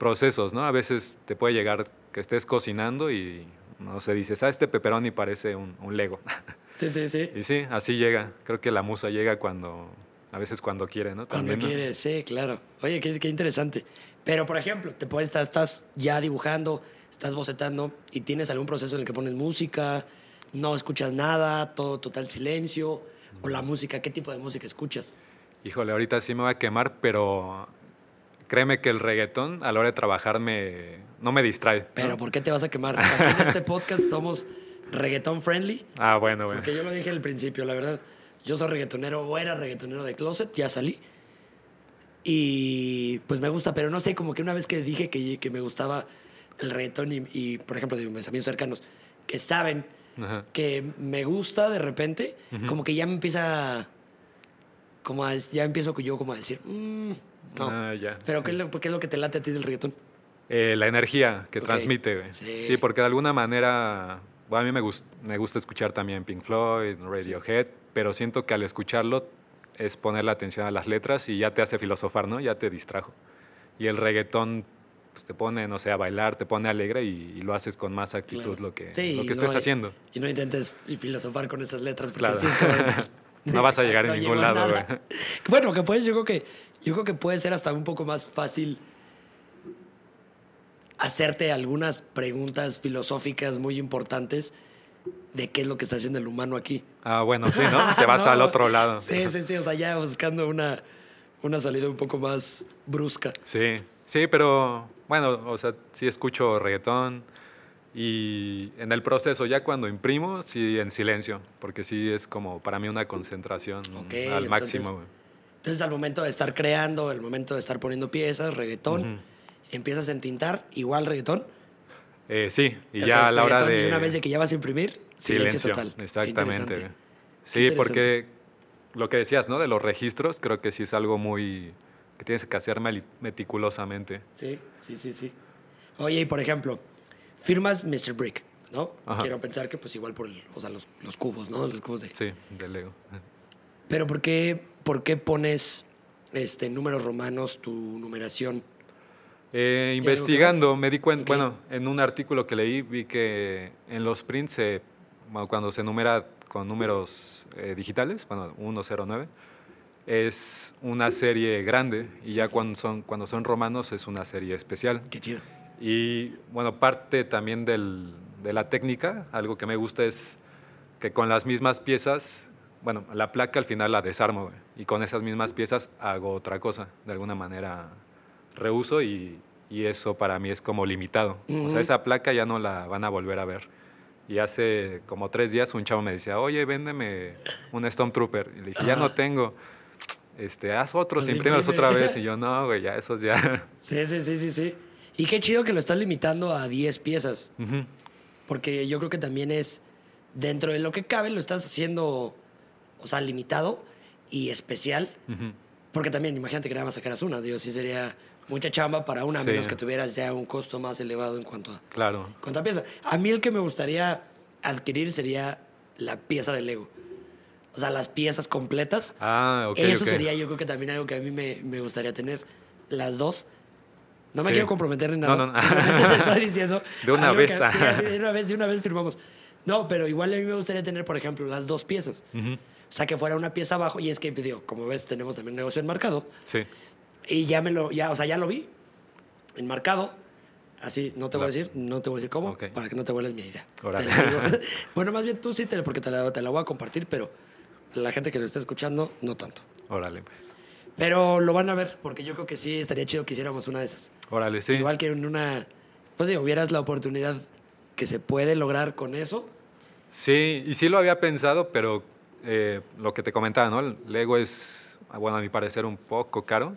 procesos, ¿no? A veces te puede llegar que estés cocinando y, no sé, dices, ah, este pepperoni parece un, un Lego. Sí, sí, sí. y sí, así llega. Creo que la musa llega cuando, a veces cuando quiere, ¿no? Cuando quieres, sí, claro. Oye, qué, qué interesante. Pero, por ejemplo, te puedes estar, estás ya dibujando, estás bocetando y tienes algún proceso en el que pones música, no escuchas nada, todo total silencio, o la música, ¿qué tipo de música escuchas? Híjole, ahorita sí me voy a quemar, pero créeme que el reggaetón a la hora de trabajar me, no me distrae. ¿no? Pero, ¿por qué te vas a quemar? Aquí en este podcast somos reggaetón friendly, Ah, bueno, bueno. porque yo lo dije al principio, la verdad. Yo soy reggaetonero o era reggaetonero de closet, ya salí. Y pues me gusta, pero no sé, como que una vez que dije que, que me gustaba el reggaetón y, y, por ejemplo, de mis amigos cercanos que saben Ajá. que me gusta de repente, como que ya me empieza como a, ya empiezo yo como a decir, "Mm, no. Ah, ya. Pero sí. ¿qué, es lo, ¿qué es lo que te late a ti del reggaetón? Eh, la energía que Ok. transmite, güey. Sí. Sí. porque de alguna manera, bueno, a mí me, gus- me gusta escuchar también Pink Floyd, Radiohead, pero siento que al escucharlo es poner la atención a las letras y ya te hace filosofar, ¿no? Ya te distrajo. Y el reggaetón pues, te pone, no sé, a bailar, te pone alegre y, y lo haces con más actitud Claro. lo que, Sí, lo que no, estés y- haciendo. Y no intentes filosofar con esas letras, porque Claro. sí es como... No vas a llegar No en ningún a lado, güey. Bueno, que puedes, yo creo que, yo creo que puede ser hasta un poco más fácil hacerte algunas preguntas filosóficas muy importantes de qué es lo que está haciendo el humano aquí. Ah, bueno, sí, ¿no? Te vas No, al otro lado. Sí, sí, sí, o sea, ya buscando una, una salida un poco más brusca. Sí, sí, pero bueno, o sea, sí escucho reggaetón y en el proceso, ya cuando imprimo, sí en silencio, porque sí es como para mí una concentración Ok, al entonces- máximo. güey. Entonces, al momento de estar creando, al momento de estar poniendo piezas, reggaetón, Ujú. empiezas a entintar, igual reggaetón. Eh, sí, y ya a la hora de... Y una vez de que ya vas a imprimir, silencio, silencio, total. Exactamente. Sí, porque lo que decías, ¿no? De los registros, creo que sí es algo muy... que tienes que hacer meticulosamente. Sí, sí, sí, sí. Oye, y por ejemplo, firmas Mr. Brick, ¿no? Ajá. Quiero pensar que pues igual por el- o sea, los, los cubos, ¿no? Los cubos de... Sí, de Lego. Pero ¿por qué, por qué pones este, números romanos, tu numeración? Eh, investigando, me di cuenta, bueno, en un artículo que leí vi que en los prints, cuando se numera con números eh, digitales, bueno, 109, es una serie grande y ya cuando son, cuando son romanos es una serie especial. Qué chido. Y bueno, parte también del- de la técnica, algo que me gusta es que con las mismas piezas, bueno, la placa al final la desarmo güey, y con esas mismas piezas hago otra cosa, de alguna manera reuso y, y eso para mí es como limitado. O Ujú. sea, esa placa ya no la van a volver a ver. Y hace como tres días un chavo me decía, oye, véndeme un Stormtrooper. Y le dije, ya no tengo. Este, haz otros, Pues imprímelos otra vez. Y yo, no, güey, ya esos ya. Sí, sí, sí, sí, sí. Y qué chido que lo estás limitando a 10 piezas. Ujú. Porque yo creo que también es, dentro de lo que cabe, lo estás haciendo, o sea, limitado y especial. Ujú. Porque también, imagínate que nada más sacaras una. Digo, sí sería mucha chamba para una, a Sí. menos que tuvieras ya un costo más elevado en cuanto a, Claro. en cuanto a pieza. A mí el que me gustaría adquirir sería la pieza de Lego. O sea, las piezas completas. Ah, ok. Eso sería yo creo que también algo que a mí me, me gustaría tener. Las dos. No me Sí. quiero comprometer en No, nada. no, no. simplemente te estoy diciendo. De una vez, que- sí, así de una vez, de una vez firmamos. No, pero igual a mí me gustaría tener, por ejemplo, las dos piezas. Ujú. O sea, que fuera una pieza abajo. Y es que, digo, como ves, tenemos también un negocio enmarcado. Sí. Y ya me lo, ya, o sea, ya lo vi. Enmarcado. Así, no te voy a decir, no te voy a decir cómo, Ok. para que no te vueles mi idea. Bueno, más bien tú sí, te, porque te la, te la voy a compartir, pero la gente que lo está escuchando, no tanto. Órale, pues. Pero lo van a ver, porque yo creo que sí estaría chido que hiciéramos una de esas. Órale, sí. Igual que en una, pues digo, hubieras la oportunidad que se puede lograr con eso. Sí, y sí lo había pensado, pero eh, lo que te comentaba, ¿no? El Lego es, bueno, a mi parecer, un poco caro.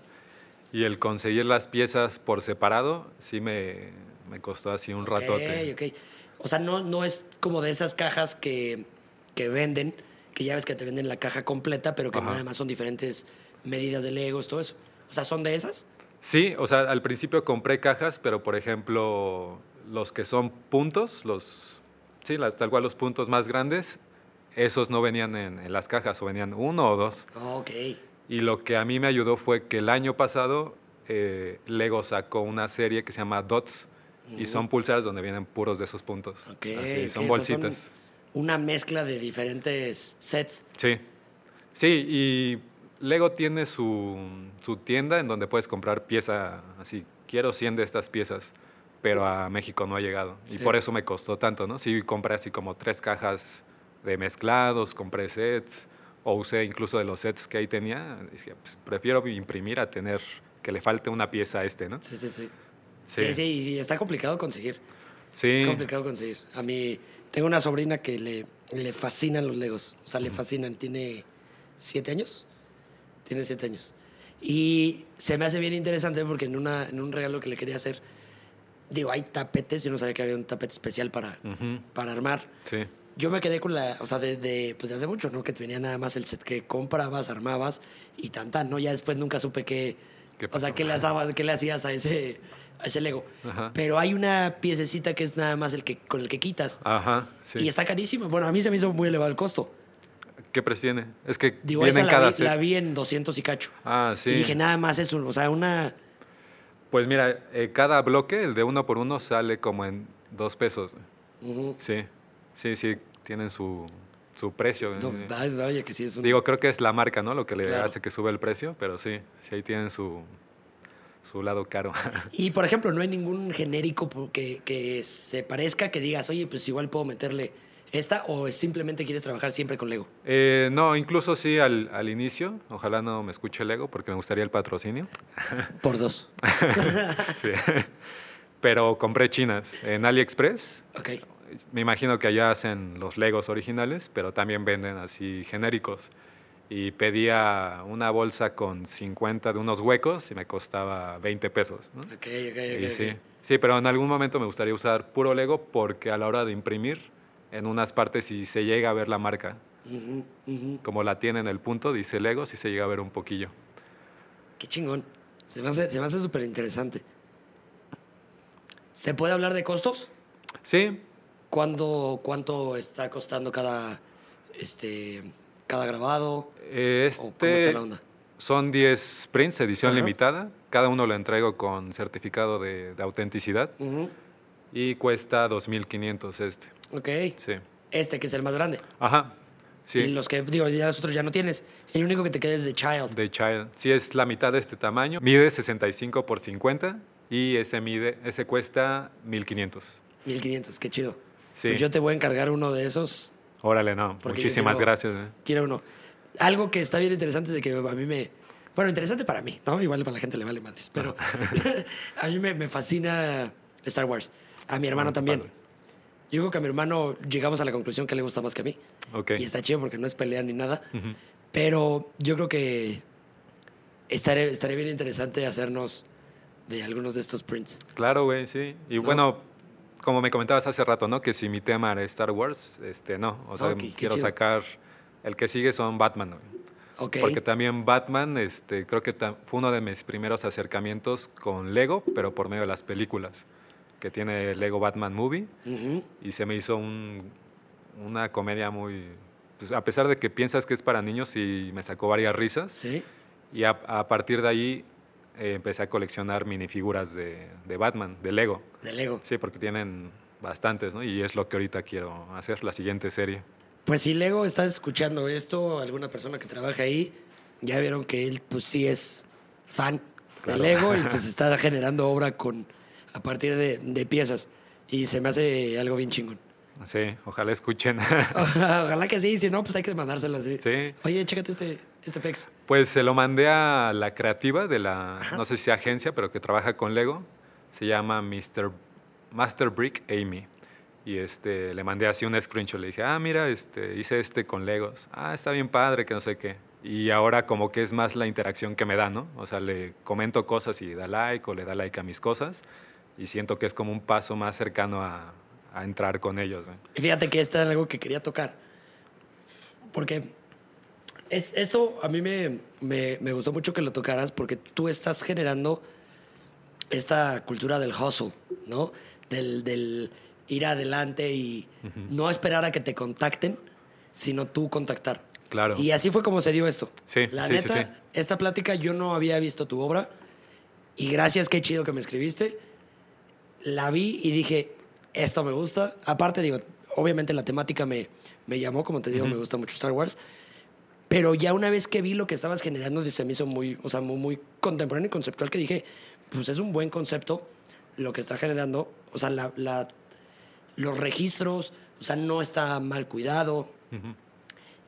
Y el conseguir las piezas por separado, sí me, me costó así un ratote. Ok, ok. O sea, no, no es como de esas cajas que, que venden, que ya ves que te venden la caja completa, pero que Ajá. nada más son diferentes medidas de Legos, todo eso. O sea, ¿son de esas? Sí, o sea, al principio compré cajas, pero por ejemplo, los que son puntos, los, sí, la- tal cual los puntos más grandes, esos no venían en, en las cajas, o venían uno o dos. Ok. Y lo que a mí me ayudó fue que el año pasado eh, Lego sacó una serie que se llama Dots, y son pulsars donde vienen puros de esos puntos. Ok, Así, son bolsitas. una mezcla de diferentes sets. Sí, sí, y Lego tiene su, su tienda en donde puedes comprar pieza, así, quiero 100 de estas piezas, pero a México no ha llegado. Sí. Y por eso me costó tanto, ¿no? Sí, compré así como tres cajas de mezclados, compré sets, o usé incluso de los sets que ahí tenía. Dije, pues, prefiero imprimir a tener que le falte una pieza a este, ¿no? Sí, sí, sí. Sí, sí, y sí, está complicado conseguir. Sí. Es complicado conseguir. A mí, tengo una sobrina que le, le fascinan los Legos. O sea, le fascinan. Tiene siete años. Tiene siete años. Y se me hace bien interesante porque en, una, en un regalo que le quería hacer, digo, hay tapetes. Yo no sabía que había un tapete especial para, para armar. Sí. Yo me quedé con la, o sea, de, de, pues de hace mucho, ¿no? Que te venía nada más el set que comprabas, armabas y tan tan, ¿no? Ya después nunca supe qué, ¿Qué o sea, qué le, hacías, qué le hacías a ese, a ese Lego. Ajá. Pero hay una piececita que es nada más el que, con el que quitas. Ajá, sí. Y está carísima. Bueno, a mí se me hizo muy elevado el costo. ¿Qué precio tiene? Es que Digo, viene esa la cada vi, set. la vi en 200 y cacho. Ah, sí. Y dije, nada más eso. O sea, una... Pues mira, eh, cada bloque, el de uno por uno, sale como en dos pesos. Sí, sí, sí, tienen su, su precio. No, Eh, vaya, que sí es un... Digo, creo que es la marca, ¿no? Lo que le Claro. hace que sube el precio, pero sí, sí ahí tienen su, su lado caro. Y, por ejemplo, no hay ningún genérico que, que se parezca, que digas, oye, pues igual puedo meterle esta, o simplemente quieres trabajar siempre con Lego. Eh, no, incluso sí al, al inicio, ojalá no me escuche el ego porque me gustaría el patrocinio. Por dos. Sí. Pero compré chinas en AliExpress. Ok. Me imagino que allá hacen los Legos originales, pero también venden así genéricos. Y pedía una bolsa con 50 de unos huecos y me costaba 20 pesos. ¿no? Ok, ok, Y ok. sí, sí, pero en algún momento me gustaría usar puro Lego porque a la hora de imprimir, en unas partes si se llega a ver la marca, Ujú, ujú. como la tiene en el punto, dice Lego, si se llega a ver un poquillo. Qué chingón. Se me hace, se súper interesante. ¿Se puede hablar de costos? Sí, ¿Cuándo, ¿Cuánto está costando cada, este, cada grabado? eh, ¿O cómo está este la onda? son 10 prints, edición Ajá. limitada. Cada uno lo entrego con certificado de, de autenticidad Ujú. Y cuesta 2.500 este. Ok. Sí. Este que es el más grande. Ajá. Sí. Y los que, digo, ya los otros ya no tienes. El único que te queda es de Child. De Child. Sí, es la mitad de este tamaño. Mide 65 por 50 y ese mide, ese cuesta 1500. 1500, qué chido. Sí. Pues yo te voy a encargar uno de esos. Órale, no. Muchísimas quiero- gracias. eh. Quiero uno. Algo que está bien interesante es de que a mí me... Bueno, interesante para mí, ¿no? Igual para la gente le vale madres. Pero a mí me, me fascina Star Wars. A mi hermano Ah, también. padre. Yo creo que a mi hermano llegamos a la conclusión que le gusta más que a mí. Ok. Y está chido porque no es pelea ni nada. Ujú. Pero yo creo que estaría, estaría bien interesante hacernos de algunos de estos prints. Claro, güey, sí. Y No. bueno, como me comentabas hace rato, ¿no? Que si mi tema era Star Wars, este, no. O sea, Ok, qué quiero sacar... El que sigue son Batman, güey. Ok. Porque también Batman, este, creo que fue uno de mis primeros acercamientos con Lego, pero por medio de las películas, que tiene Lego Batman Movie, y se me hizo un- una comedia muy... pues, a pesar de que piensas que es para niños, y me sacó varias risas, Sí. y a, a partir de ahí eh, empecé a coleccionar minifiguras de, de Batman, de Lego. De Lego. Sí, porque tienen bastantes, ¿no? Y es lo que ahorita quiero hacer, la siguiente serie. Pues si Lego estás escuchando esto, alguna persona que trabaja ahí, ya vieron que él pues sí es fan Claro. de Lego y pues está generando obra con a partir de, de piezas. Y se me hace algo bien chingón. Sí, ojalá escuchen. Ojalá que sí, si no, pues hay que mandárselas así. sí. Oye, chécate este, este pex. Pues se lo mandé a la creativa de la, Ajá. no sé si agencia, pero que trabaja con Lego. Se llama Mr. Master Brick Amy. Y este, le mandé así un screenshot. Le dije, ah, mira, este, hice este con Legos. Ah, está bien padre, que no sé qué. Y ahora como que es más la interacción que me da, ¿no? O sea, le comento cosas y da like o le da like a mis cosas y siento que es como un paso más cercano a, a entrar con ellos. ¿eh? Fíjate que esto es algo que quería tocar. Porque es, esto a mí me, me, me gustó mucho que lo tocaras porque tú estás generando esta cultura del hustle, ¿no? Del, del ir adelante y no esperar a que te contacten, sino tú contactar. Claro. Y así fue como se dio esto. Sí, La sí, sí, neta, sí. esta plática yo no había visto tu obra y gracias, qué chido que me escribiste. La vi y dije, esto me gusta. Aparte, digo, obviamente la temática me, me llamó, como te digo, me gusta mucho Star Wars. Pero ya una vez que vi lo que estabas generando, se me hizo muy, o sea, muy, muy contemporáneo y conceptual, que dije, pues es un buen concepto lo que está generando. O sea, la, la- los registros, o sea, no está mal cuidado,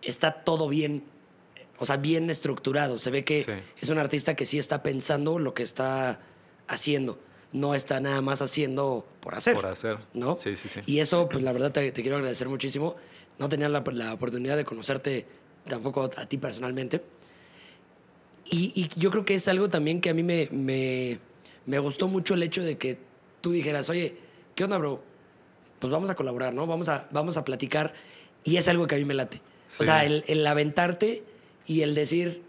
está todo bien, o sea, bien estructurado. Se ve que Sí. es un artista que sí está pensando lo que está haciendo. No está nada más haciendo por hacer. Por hacer. ¿no? Sí, sí, sí. Y eso, pues la verdad te, te quiero agradecer muchísimo. No tenía la, la oportunidad de conocerte tampoco a ti personalmente. Y, y yo creo que es algo también que a mí me, me, me gustó mucho el hecho de que tú dijeras, oye, ¿qué onda, bro? Pues vamos a colaborar, ¿no? Vamos a, vamos a platicar. Y es algo que a mí me late. O Sí. sea, el, el aventarte y el decir,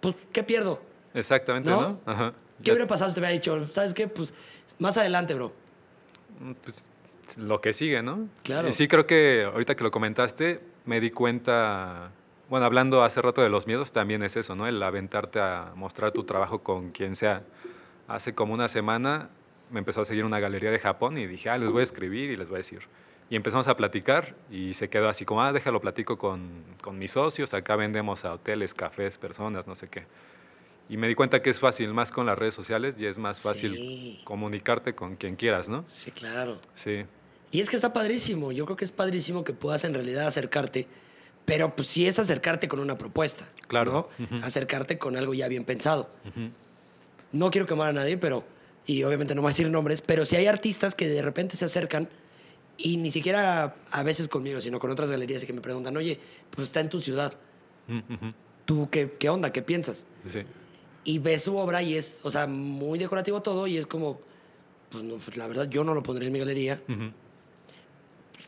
pues, ¿qué pierdo? Exactamente, ¿No? ¿no? Ajá. ¿Qué hubiera pasado si te hubiera dicho, ¿sabes qué? Pues más adelante, bro. Mm, pues, lo que sigue, ¿no? Claro. Y sí, creo que ahorita que lo comentaste, me di cuenta, bueno, hablando hace rato de los miedos, también es eso, ¿no? El aventarte a mostrar tu trabajo con quien sea. Hace como una semana me empezó a seguir una galería de Japón y dije, ah, les voy a escribir y les voy a decir. Y empezamos a platicar y se quedó así como, ah, déjalo platico con, con mis socios, acá vendemos a hoteles, cafés, personas, no sé qué. Y me di cuenta que es fácil, más con las redes sociales, y es más fácil Sí. comunicarte con quien quieras, ¿no? Sí, claro. Sí. Y es que está padrísimo. Yo creo que es padrísimo que puedas en realidad acercarte, pero pues sí es acercarte con una propuesta. Claro. Acercarte con algo ya bien pensado. No quiero quemar a nadie, pero. Y obviamente no voy a decir nombres, pero si hay artistas que de repente se acercan y ni siquiera a veces conmigo, sino con otras galerías y que me preguntan, oye, pues está en tu ciudad. Mm. ¿Tú qué, qué onda? ¿Qué piensas? Sí. Y ves su obra y es, o sea, muy decorativo todo y es como, pues no, pues, la verdad yo no lo pondría en mi galería.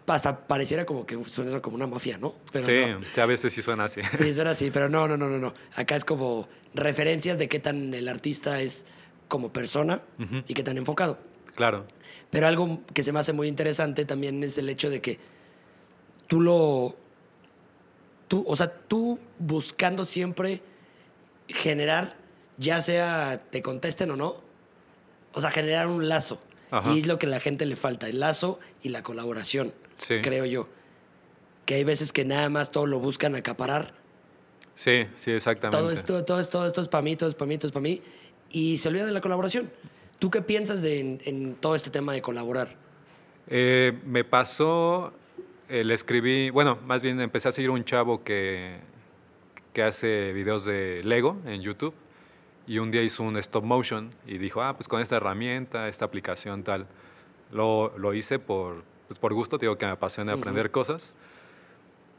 Hasta pareciera como que suena como una mafia, ¿no? Pero sí, no. a veces sí suena así. Sí, suena así, pero no, no, no, no, no. Acá es como referencias de qué tan el artista es como persona Ujú. y qué tan enfocado. Claro. Pero algo que se me hace muy interesante también es el hecho de que tú lo. Tú, o sea, tú buscando siempre generar, ya sea te contesten o no, o sea, generar un lazo. Ajá. Y es lo que a la gente le falta, el lazo y la colaboración, Sí. creo yo. Que hay veces que nada más todo lo buscan acaparar. Sí, sí, exactamente. Todo esto, todo esto, esto es para mí, todo es para mí, todo es para mí. Y se olvidan de la colaboración. ¿Tú qué piensas de, en, en todo este tema de colaborar? Eh, me pasó, eh, le escribí, bueno, más bien empecé a seguir un chavo que, que hace videos de Lego en YouTube y un día hizo un stop motion y dijo, ah, pues con esta herramienta, esta aplicación tal. Lo, lo hice por, pues por gusto, digo que me apasiona aprender cosas.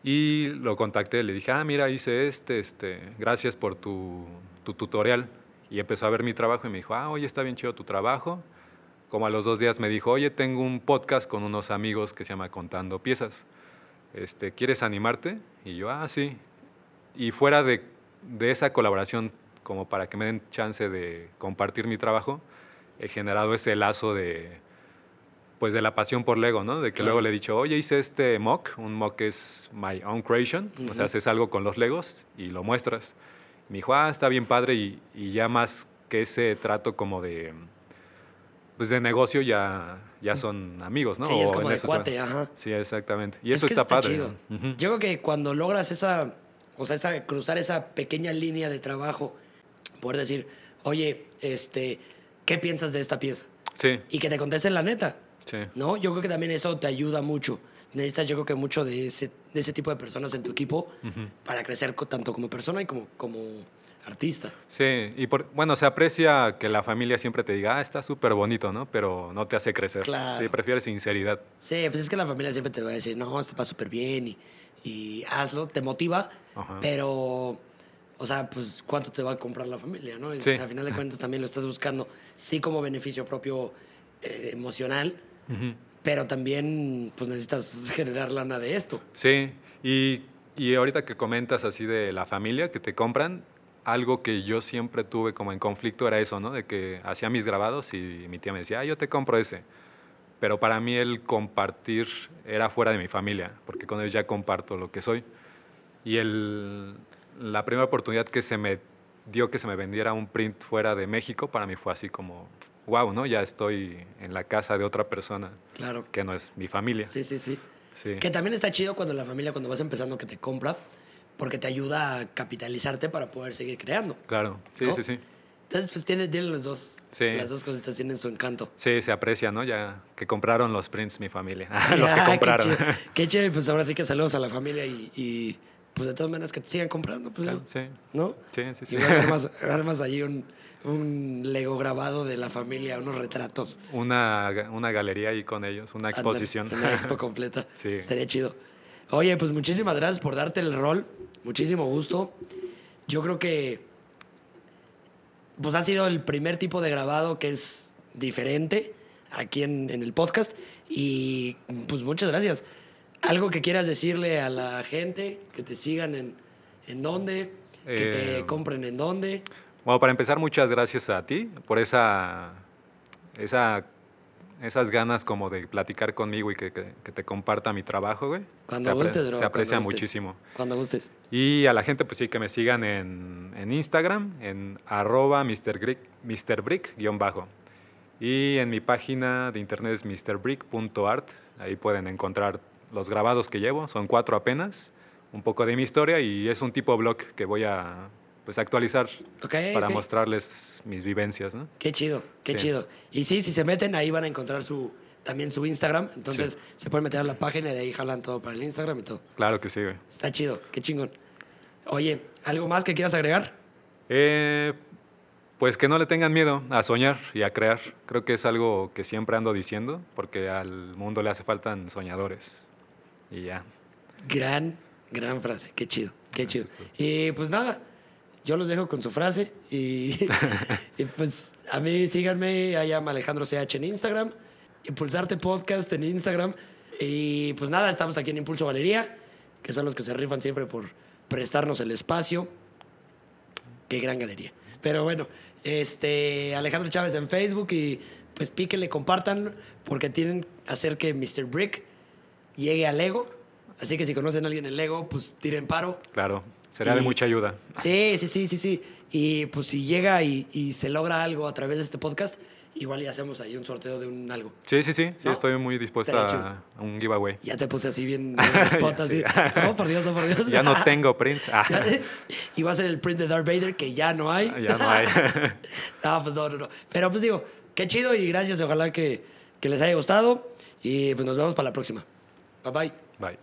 Y lo contacté, le dije, ah, mira, hice este, este, gracias por tu, tu tutorial. Y empezó a ver mi trabajo y me dijo, ah, oye, está bien chido tu trabajo. Como a los dos días me dijo, oye, tengo un podcast con unos amigos que se llama Contando Piezas. Este, ¿Quieres animarte? Y yo, ah, sí. Y fuera de, de esa colaboración, como para que me den chance de compartir mi trabajo, he generado ese lazo de, pues de la pasión por Lego, ¿no? De que luego le he dicho, oye, hice este mock, un mock es my own creation, o Ujú. sea, haces algo con los Legos y lo muestras. Me dijo, ah, está bien padre y, y ya más que ese trato como de, pues de negocio ya, ya son amigos, ¿no? Sí, es O como de se- cuate, ajá. Sí, exactamente. Y Es eso que está, padre. chido. ¿no? Yo creo que cuando logras esa, o sea, esa, cruzar esa pequeña línea de trabajo, poder decir, oye, este, ¿qué piensas de esta pieza? Sí, Y que te contesten la neta, sí. ¿no? Yo creo que también eso te ayuda mucho. Necesitas, yo creo que mucho de ese, de ese tipo de personas en tu equipo Ujú. para crecer tanto como persona y como, como artista. Sí, y por, bueno, se aprecia que la familia siempre te diga, ah, está súper bonito, ¿no? Pero no te hace crecer. Claro. Sí, prefiere sinceridad. Sí, pues es que la familia siempre te va a decir, no, esto va súper bien y, y hazlo, te motiva, Ajá. pero o sea, pues cuánto te va a comprar la familia, ¿no? Y Sí. Al final de cuentas también lo estás buscando, sí como beneficio propio eh, emocional, Ujú. pero también pues necesitas generar lana de esto. Sí, y, y ahorita que comentas así de la familia que te compran, algo que yo siempre tuve como en conflicto era eso, ¿no? De que hacía mis grabados y mi tía me decía, ah, yo te compro ese. Pero para mí el compartir era fuera de mi familia, porque con ellos ya comparto lo que soy. Y el, la primera oportunidad que se me dio que se me vendiera un print fuera de México, para mí fue así como, wow, ¿no? Ya estoy en la casa de otra persona Claro. que no es mi familia. Sí, sí, sí. Sí. Que también está chido cuando la familia, cuando vas empezando, que te compra, porque te ayuda a capitalizarte para poder seguir creando. Claro, sí, ¿No? sí, sí. Entonces, pues tienen, tienen los dos, Sí. las dos cositas tienen su encanto. Sí, se aprecia, ¿no? Ya que compraron los prints mi familia. los que compraron. Qué chido, pues ahora sí que saludos a la familia y, y, pues de todas maneras que te sigan comprando, pues, Claro, sí, ¿no? sí, sí. sí. Igual armas, armas allí un, un Lego grabado de la familia, unos retratos. Una, una galería ahí con ellos, una exposición. Una expo completa. Sí. Estaría chido. Oye, pues muchísimas gracias por darte el rol. Muchísimo gusto. Yo creo que pues ha sido el primer tipo de grabado que es diferente aquí en, en el podcast. Y pues muchas gracias. Algo que quieras decirle a la gente, que te sigan en, en dónde, que te Eh, compren en dónde. Bueno, para empezar, muchas gracias a ti por esa, esa, esas ganas como de platicar conmigo y que, que- que te comparta mi trabajo, güey. Cuando se, gustes, bro, se cuando aprecia gustes. muchísimo. Cuando gustes. Y a la gente, pues sí, que me sigan en, en Instagram, en arroba MrBrick, MrBrick guion bajo. Y en mi página de internet es mrbrick.art. Ahí pueden encontrar los grabados que llevo, son cuatro apenas, un poco de mi historia y es un tipo blog que voy a pues, actualizar para mostrarles mis vivencias, ¿no? Qué chido, qué Sí. chido. Y sí, si se meten, ahí van a encontrar su también su Instagram. Entonces se pueden meter a la página y de ahí jalan todo para el Instagram y todo. Claro que sí, güey. Está chido, qué chingón. Oye, ¿algo más que quieras agregar? Eh, pues que no le tengan miedo a soñar y a crear. Creo que es algo que siempre ando diciendo, porque al mundo le hace faltan soñadores. Y ya. Gran, gran frase, qué chido, qué chido. Y pues nada, yo los dejo con su frase y, y pues a mí síganme, ahí llama Alejandro CH en Instagram, Impulsarte Podcast en Instagram y pues nada, estamos aquí en Impulso Galería, que son los que se rifan siempre por prestarnos el espacio. Qué gran galería. Pero bueno, este Alejandro Chávez en Facebook y pues píquenle, compartan porque tienen hacer que Mr. Brick llegue a Lego. Así que si conocen a alguien en Lego, pues tiren paro. Claro, será de mucha ayuda. Sí, sí, sí, sí, sí. Y pues si llega y, y se logra algo a través de este podcast, igual ya hacemos ahí un sorteo de un algo. Sí, sí, sí, sí, estoy muy dispuesta Estaría a, a un giveaway. Ya te puse así bien spot, así. Sí. No, por Dios, oh, por Dios. Ya no tengo prints. Ah, y va a ser el print de Darth Vader, que ya no hay. ya no hay. No, pues no, no, no. Pero pues digo, qué chido y gracias. Ojalá que, que les haya gustado. Y pues nos vemos para la próxima. Bye-bye. Bye.